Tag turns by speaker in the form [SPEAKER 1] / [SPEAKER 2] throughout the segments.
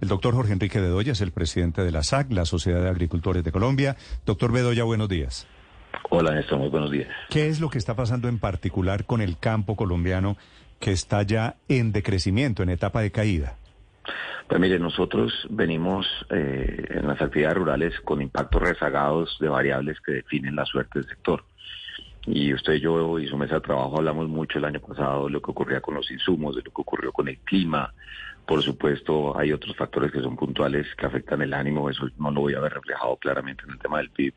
[SPEAKER 1] El doctor Jorge Enrique Bedoya es el presidente de la SAC, la Sociedad de Agricultores de Colombia. Doctor Bedoya, buenos días.
[SPEAKER 2] Hola, Néstor, muy buenos días.
[SPEAKER 1] ¿Qué es lo que está pasando en particular con el campo colombiano que está ya en decrecimiento, en etapa de caída?
[SPEAKER 2] Pues mire, nosotros venimos eh, en las actividades rurales con impactos rezagados de variables que definen la suerte del sector. Y usted y yo y su mesa de trabajo hablamos mucho el año pasado de lo que ocurría con los insumos, de lo que ocurrió con el clima. Por supuesto, hay otros factores que son puntuales que afectan el ánimo, eso no lo voy a ver reflejado claramente en el tema del PIB,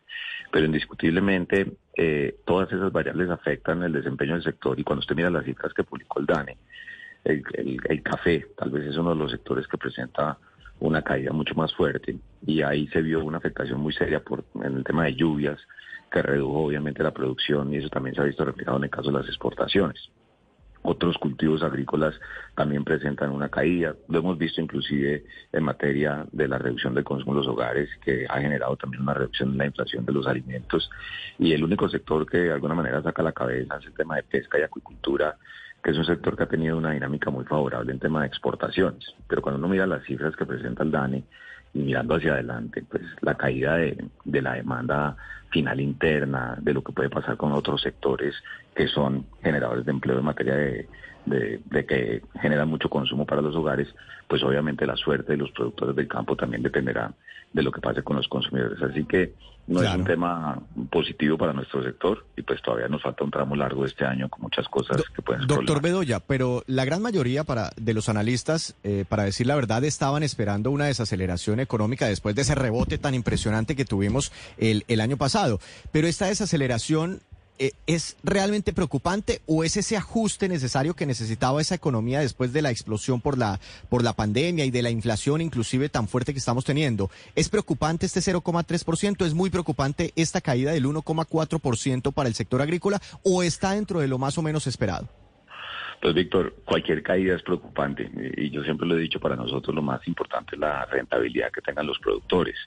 [SPEAKER 2] pero indiscutiblemente eh, todas esas variables afectan el desempeño del sector y cuando usted mira las cifras que publicó el DANE, el, café tal vez es uno de los sectores que presenta una caída mucho más fuerte y ahí se vio una afectación muy seria por, en el tema de lluvias que redujo obviamente la producción y eso también se ha visto reflejado en el caso de las exportaciones. Otros cultivos agrícolas también presentan una caída. Lo hemos visto inclusive en materia de la reducción del consumo en los hogares, que ha generado también una reducción en la inflación de los alimentos. Y el único sector que de alguna manera saca la cabeza es el tema de pesca y acuicultura, que es un sector que ha tenido una dinámica muy favorable en tema de exportaciones. Pero cuando uno mira las cifras que presenta el DANE y mirando hacia adelante, pues la caída de, de la demanda final interna, de lo que puede pasar con otros sectores que son generadores de empleo en materia de, de, que generan mucho consumo para los hogares, pues obviamente la suerte de los productores del campo también dependerá de lo que pase con los consumidores. Así que no es un tema positivo para nuestro sector y pues todavía nos falta un tramo largo este año con muchas cosas que pueden
[SPEAKER 1] Doctor Bedoya, pero la gran mayoría para, de los analistas, eh, para decir la verdad, estaban esperando una desaceleración económica después de ese rebote tan impresionante que tuvimos el, el año pasado. Pero esta desaceleración eh, ¿es realmente preocupante o es ese ajuste necesario que necesitaba esa economía después de la explosión por la, por la pandemia y de la inflación inclusive tan fuerte que estamos teniendo? ¿Es preocupante este 0,3%? ¿Es muy preocupante esta caída del 1,4% para el sector agrícola o está dentro de lo más o menos esperado?
[SPEAKER 2] Pues Víctor, cualquier caída es preocupante y yo siempre lo he dicho, para nosotros lo más importante es la rentabilidad que tengan los productores.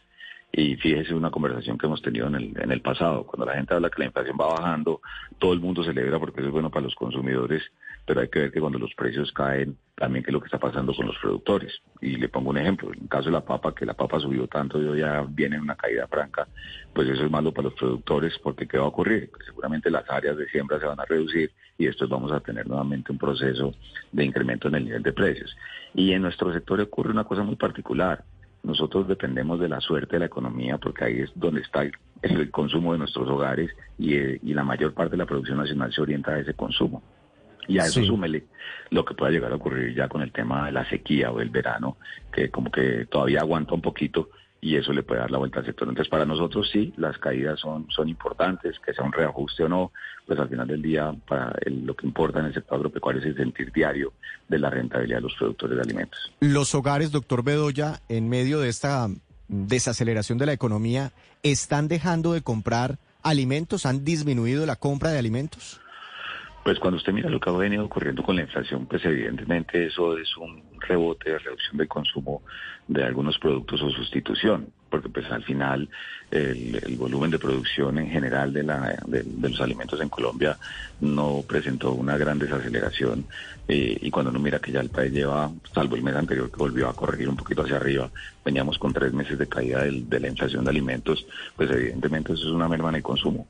[SPEAKER 2] Y fíjese una conversación que hemos tenido en el, en el pasado, cuando la gente habla que la inflación va bajando, todo el mundo celebra porque eso es bueno para los consumidores, pero hay que ver que cuando los precios caen, también qué es lo que está pasando con los productores. Y le pongo un ejemplo, en el caso de la papa, que la papa subió tanto y hoy ya viene en una caída franca, pues eso es malo para los productores porque ¿qué va a ocurrir? seguramente las áreas de siembra se van a reducir y esto vamos a tener nuevamente un proceso de incremento en el nivel de precios. Y en nuestro sector ocurre una cosa muy particular nosotros dependemos de la suerte de la economía porque ahí es donde está el, consumo de nuestros hogares eh, y, la mayor parte de la producción nacional se orienta a ese consumo. Y a eso súmele lo que pueda llegar a ocurrir ya con el tema de la sequía o del verano, que como que todavía aguanta un poquito y eso le puede dar la vuelta al sector. Entonces, para nosotros sí, las caídas son, son importantes, que sea un reajuste o no, pues al final del día, para lo que importa en el sector agropecuario es el sentir diario de la rentabilidad de los productores de alimentos.
[SPEAKER 1] Los hogares, doctor Bedoya, en medio de esta desaceleración de la economía, ¿están dejando de comprar alimentos? ¿Han disminuido la compra de alimentos?
[SPEAKER 2] Pues cuando usted mira lo que ha venido ocurriendo con la inflación, pues evidentemente eso es un rebote de reducción del consumo de algunos productos o sustitución, porque pues al final el, volumen de producción en general de, la, de, los alimentos en Colombia no presentó una gran desaceleración eh, y cuando uno mira que ya el país lleva, salvo el mes anterior que volvió a corregir un poquito hacia arriba, veníamos con tres meses de caída de la inflación de alimentos, pues evidentemente eso es una merma en el consumo.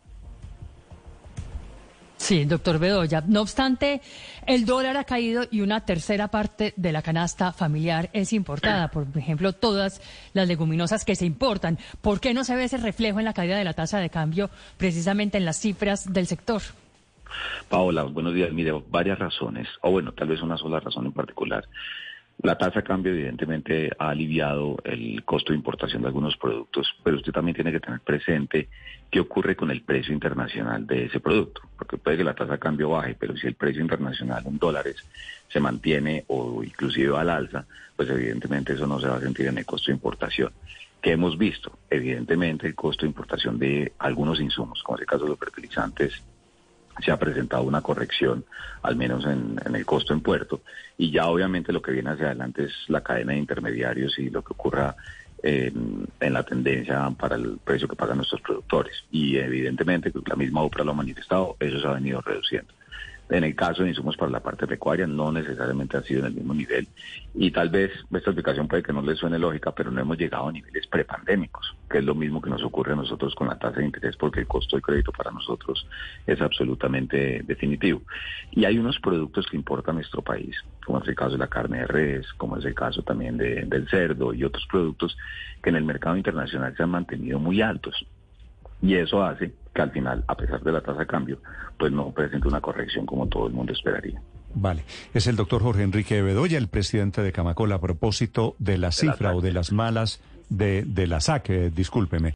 [SPEAKER 3] Sí, doctor Bedoya. No obstante, el dólar ha caído y una tercera parte de la canasta familiar es importada. Por ejemplo, todas las leguminosas que se importan. ¿Por qué no se ve ese reflejo en la caída de la tasa de cambio precisamente en las cifras del sector?
[SPEAKER 2] Paola, buenos días. Mire, varias razones, o bueno, tal vez una sola razón en particular. La tasa de cambio evidentemente ha aliviado el costo de importación de algunos productos, pero usted también tiene que tener presente qué ocurre con el precio internacional de ese producto, porque puede que la tasa de cambio baje, pero si el precio internacional en dólares se mantiene o inclusive al alza, pues evidentemente eso no se va a sentir en el costo de importación. ¿Qué hemos visto? Evidentemente el costo de importación de algunos insumos, como es el caso de los fertilizantes, se ha presentado una corrección, al menos en, el costo en puerto, y ya obviamente lo que viene hacia adelante es la cadena de intermediarios y lo que ocurra en, la tendencia para el precio que pagan nuestros productores. Y evidentemente, que la misma OPRA lo ha manifestado, eso se ha venido reduciendo. En el caso de insumos para la parte pecuaria, no necesariamente ha sido en el mismo nivel. Y tal vez esta explicación puede que no le suene lógica, pero no hemos llegado a niveles prepandémicos, que es lo mismo que nos ocurre a nosotros con la tasa de interés, porque el costo de crédito para nosotros es absolutamente definitivo. Y hay unos productos que importa nuestro país, como es el caso de la carne de res, como es el caso también del cerdo y otros productos que en el mercado internacional se han mantenido muy altos. Y eso hace que al final, a pesar de la tasa de cambio, pues no presente una corrección como todo el mundo esperaría.
[SPEAKER 4] Vale, es el doctor Jorge Enrique Bedoya, el presidente de Camacol, a propósito de la cifra o de las malas de, de la SAC, discúlpeme.